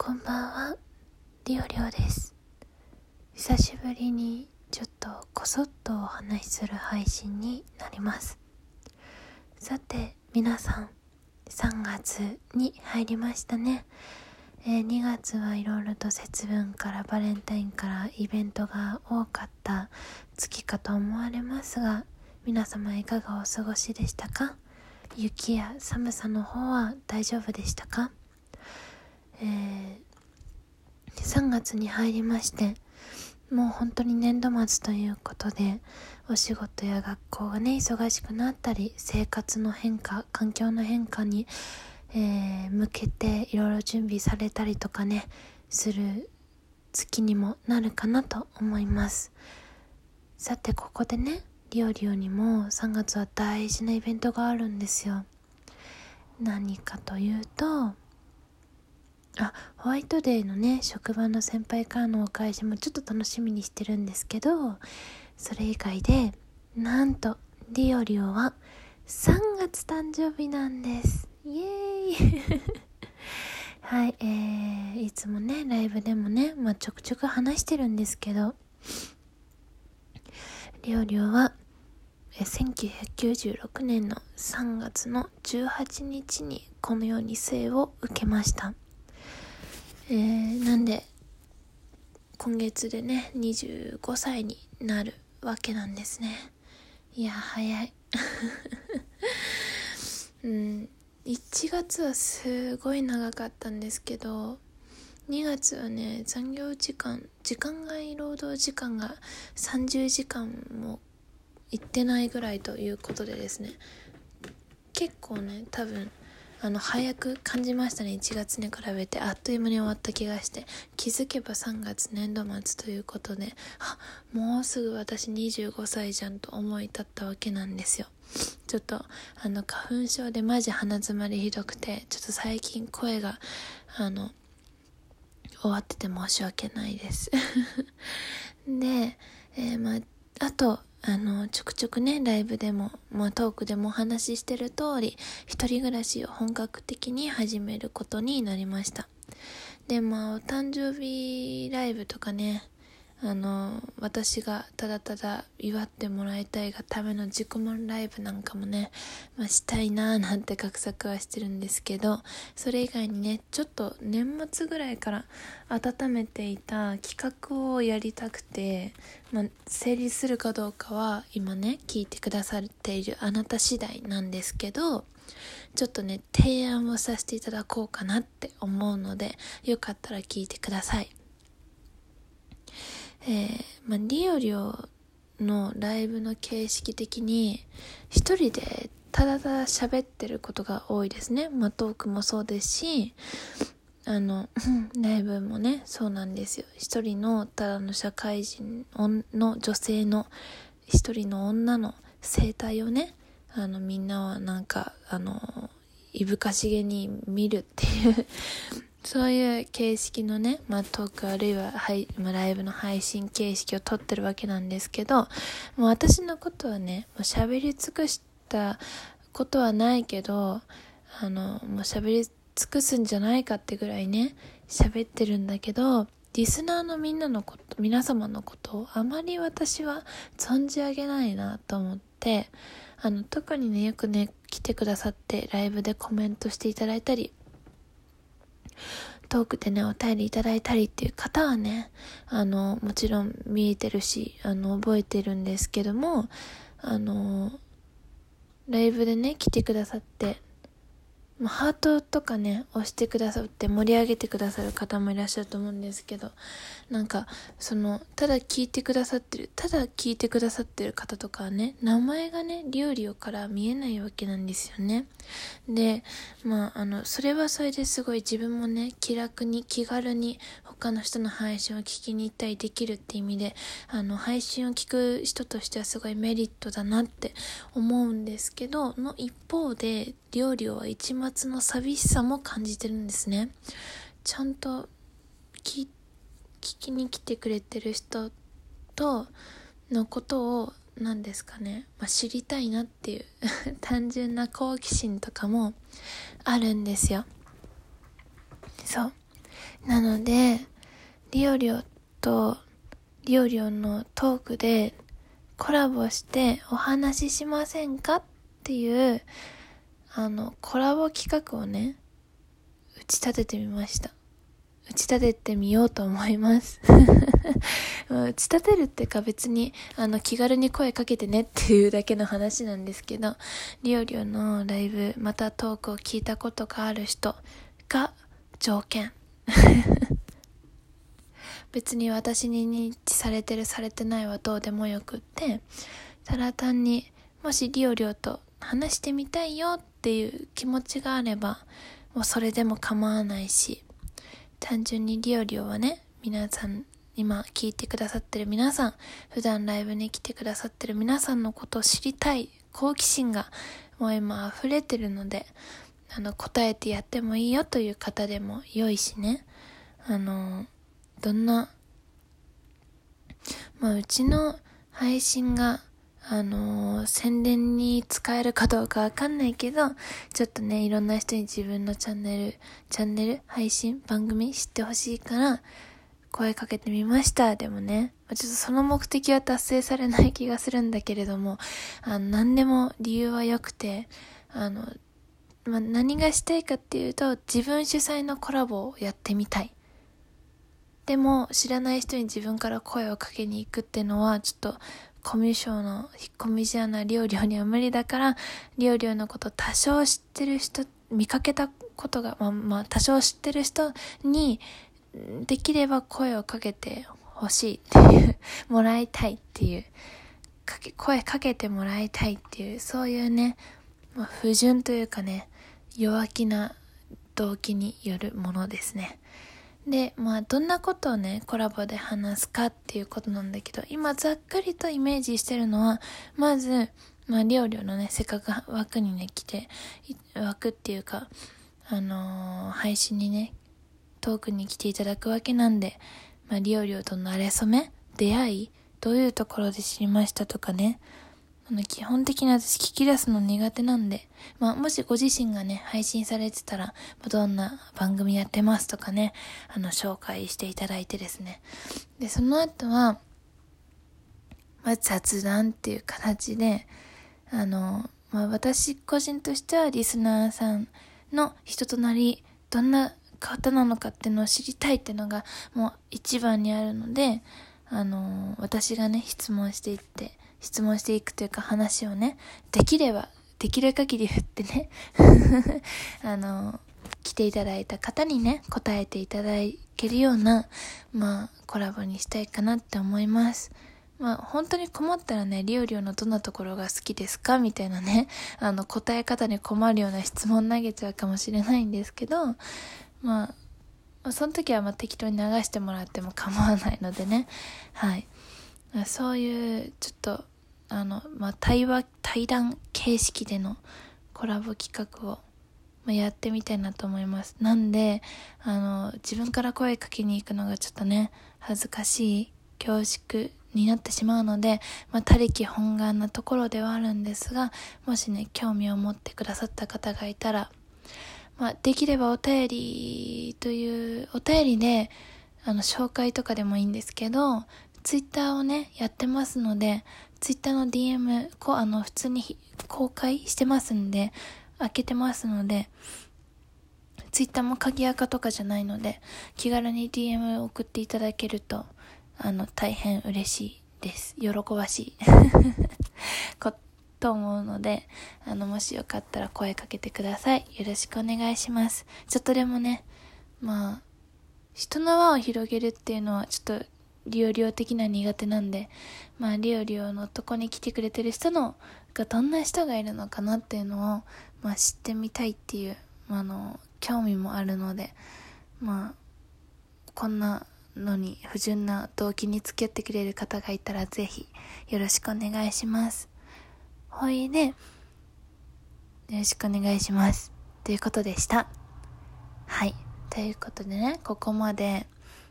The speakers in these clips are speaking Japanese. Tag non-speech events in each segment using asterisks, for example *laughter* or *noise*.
こんばんは、りおりおです。久しぶりにちょっとこそっとお話しする配信になります。さて、皆さん、3月に入りましたね。えー2月はいろいろと節分からバレンタインからイベントが多かった月かと思われますが、皆様いかがお過ごしでしたか？雪や寒さの方は大丈夫でしたか？えー3月に入りましてもう本当に年度末ということでお仕事や学校がね忙しくなったり生活の変化環境の変化に、えー向けていろいろ準備されたりとかねする月にもなるかなと思います。さてここでねリオリオにも3月は大事なイベントがあるんですよ。何かというとあホワイトデーのね職場の先輩からのお返しもちょっと楽しみにしてるんですけどそれ以外でなんとリオリオは3月誕生日なんです。イエーイ。*laughs* はいえー、いつもねライブでもね、まあ、ちょくちょく話してるんですけどリオリオはえ1996年の3月の18日にこのように生を受けました。えー、なんで今月でね25歳になるわけなんですね。いや早い。*laughs* うん1月はすごい長かったんですけど2月はね残業時間時間外労働時間が30時間も行ってないぐらいということでですね。結構ね多分あの早く感じましたね。1月に比べて。あっという間に終わった気がして。気づけば3月年度末ということで。あもうすぐ私25歳じゃんと思い立ったわけなんですよ。ちょっとあの花粉症でマジ鼻詰まりひどくてちょっと最近声があの終わってて申し訳ないです。*laughs* で、えーまああとあのちょくちょくねライブでも、まあ、トークでもお話ししてる通り一人暮らしを本格的に始めることになりました。でまあお誕生日ライブとかねあの私がただただ祝ってもらいたいがための自己満ライブなんかもね、まあ、したいなーなんて画策はしてるんですけどそれ以外にねちょっと年末ぐらいから温めていた企画をやりたくて、まあ、成立するかどうかは今ね聞いてくださっているあなた次第なんですけどちょっとね提案をさせていただこうかなって思うのでよかったら聞いてください。えーまあ、リオリオのライブの形式的に一人でただただ喋ってることが多いですね。まあ、トークもそうですし、あの、*laughs* ライブもね、そうなんですよ。一人のただの社会人の女性の一人の女の生態をね、あの、みんなはなんか、あの、いぶかしげに見るっていうそういう形式のね、まあ、トークあるいは、はい、ライブの配信形式をとってるわけなんですけど、もう私のことはね、もう喋り尽くしたことはないけど、あの、もう喋り尽くすんじゃないかってぐらいね、喋ってるんだけど、リスナーのみんなのこと、皆様のことをあまり私は存じ上げないなと思って、あの、特にね、よくね、来てくださって、ライブでコメントしていただいたり、トークでね、お便りいただいたりっていう方はね、あの、もちろん見えてるし、あの、覚えてるんですけども、あの、ライブでね、来てくださって、ハートとかね、押してくださって盛り上げてくださる方もいらっしゃると思うんですけど、なんか、その、ただ聞いてくださってる、ただ聞いてくださってる方とかはね、名前がね、リオリオから見えないわけなんですよね。で、まあ、あの、それはそれですごい自分もね、気楽に気軽に他の人の配信を聞きに行ったりできるって意味で、あの、配信を聞く人としてはすごいメリットだなって思うんですけど、の一方で、料理は一末の寂しさも感じてるんですね。ちゃんと聞聞きに来てくれてる人とのことを何ですかね、まあ、知りたいなっていう *laughs* 単純な好奇心とかもあるんですよ。そう。なので、リオリオとリオリオのトークでコラボしてお話ししませんかっていう、あの、コラボ企画をね、打ち立ててみました。打ち立ててみようと思います。*laughs* 打ち立てるってか別に、あの、気軽に声かけてねっていうだけの話なんですけど、リオリオのライブ、またトークを聞いたことがある人が条件。*laughs* 別に私に認知されてるされてないはどうでもよくって、ただ単に、もしリオリオと話してみたいよっていう気持ちがあれば、もうそれでも構わないし、単純にリオリオはね、皆さん、今聞いてくださってる皆さん、普段ライブに来てくださってる皆さんのことを知りたい好奇心がもう今溢れてるので、あの、答えてやってもいいよという方でも良いしね。あの、どんな、まあ、うちの配信が、あのー、宣伝に使えるかどうかわかんないけど、ちょっとね、いろんな人に自分のチャンネル、チャンネル、配信、番組知ってほしいから、声かけてみました。でもね、ちょっとその目的は達成されない気がするんだけれども、あの、何でも理由は良くて、あの、まあ、何がしたいかっていうと、自分主催のコラボをやってみたい。でも、知らない人に自分から声をかけに行くっていうのは、ちょっと、コミュ障の引っ込み思案な料理には無理だから、料理のこと多少知ってる人、見かけたことが、まあ、まあ、多少知ってる人に、できれば声をかけてほしいっていう、*laughs* もらいたいっていう、かけ、声かけてもらいたいっていう、そういうね、まあ、不純というかね、弱気な動機によるものですね。で、まあ、どんなことをね、コラボで話すかっていうことなんだけど、今ざっくりとイメージしてるのは、まず、まあ、りょうりょうのね、せっかく枠にね、来て、枠っていうか、あのー、配信にね、トークに来ていただくわけなんで、まあ、りょうりょうとのあれそめ出会いどういうところで知りましたとかね、あの、基本的に私聞き出すの苦手なんで、まあ、もしご自身がね、配信されてたら、どんな番組やってますとかね、あの、紹介していただいてですね。で、その後は、まあ、雑談っていう形で、あの、まあ、私個人としてはリスナーさんの人となり、どんな方なのかっていうのを知りたいっていうのが、もう一番にあるので、あの、私がね、質問していって、質問していくというか話をね、できれば、できる限り振ってね *laughs* あの、来ていただいた方にね、答えていただけるような、まあ、コラボにしたいかなって思います。まあ、本当に困ったらね、リオリオのどんなところが好きですか？みたいなね、あの、答え方に困るような質問投げちゃうかもしれないんですけど、まあ、その時はま適当に流してもらっても構わないのでね、はい。そういうちょっとあの、まあ、対話対談形式でのコラボ企画を、まあ、やってみたいなと思います。なんであの自分から声かけに行くのがちょっとね恥ずかしい恐縮になってしまうので、まあ、他力本願なところではあるんですがもしね興味を持ってくださった方がいたら、まあ、できればお便りというお便りであの紹介とかでもいいんですけどツイッターをね、やってますので、ツイッターの DM、こあの、普通に公開してますんで、開けてますので、ツイッターも鍵垢とかじゃないので、気軽に DM 送っていただけると、あの、大変嬉しいです。喜ばしい。*laughs* こと思うので、あの、もしよかったら声かけてください。よろしくお願いします。ちょっとでもね、まあ、人の輪を広げるっていうのはちょっとリオリオ的な苦手なんで、まあ、リオリオのとこに来てくれてる人の、がどんな人がいるのかなっていうのを、まあ、知ってみたいっていう、まあの、興味もあるので、まあ、こんなのに不純な動機に付き合ってくれる方がいたらぜひよろしくお願いします。ほいで、よろしくお願いします。ということでした。はい。ということでね、ここまで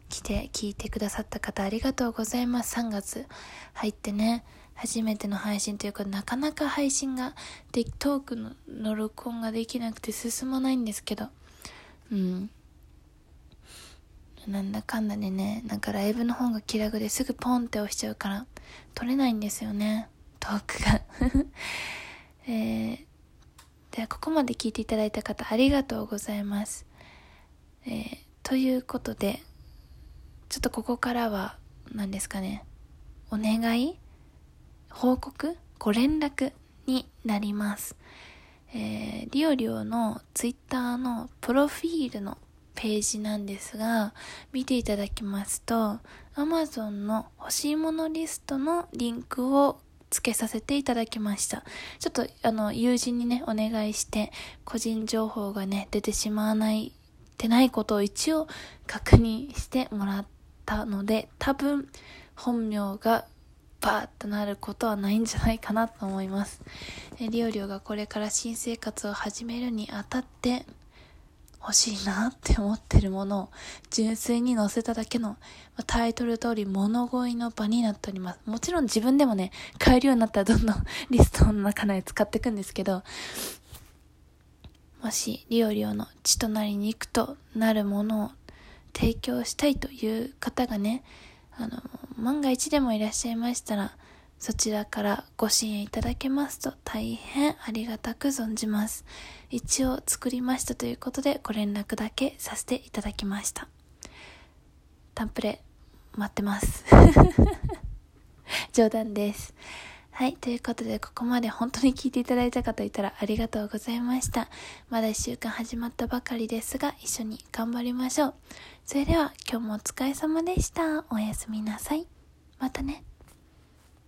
来て聞いてくださった方ありがとうございます。3月入ってね、初めての配信というか、なかなか配信がで、トークのの録音ができなくて進まないんですけど、うん。なんだかんだでね、なんかライブの方が気楽ですぐポンって押しちゃうから、撮れないんですよね、トークが。*laughs* えー、ではここまで聞いていただいた方ありがとうございます。えー、ということで、ちょっとここからは、何ですかね、お願い？報告？ご連絡になります。えー、リオリオのツイッターのプロフィールのページなんですが、見ていただきますと、Amazon の欲しいものリストのリンクを付けさせていただきました。ちょっと、あの、友人にね、お願いして、個人情報がね、出てしまわないてないことを一応確認してもらってたので、多分、本名がバーッとなることはないんじゃないかなと思います。えリオリオがこれから新生活を始めるにあたって、欲しいなって思ってるものを純粋に載せただけの、タイトル通り物乞いの場になっております。もちろん自分でもね、買えるようになったらどんどんリストの中で使っていくんですけど、もしリオリオの血となり肉となるものを提供したいという方がね、あの、万が一でもいらっしゃいましたら、そちらからご支援いただけますと大変ありがたく存じます。一応作りましたということでご連絡だけさせていただきました。タンプレ待ってます。*laughs* 冗談です。はい。ということで、ここまで本当に聞いていただいた方いたらありがとうございました。まだ1週間始まったばかりですが、一緒に頑張りましょう。それでは、今日もお疲れ様でした。おやすみなさい。またね。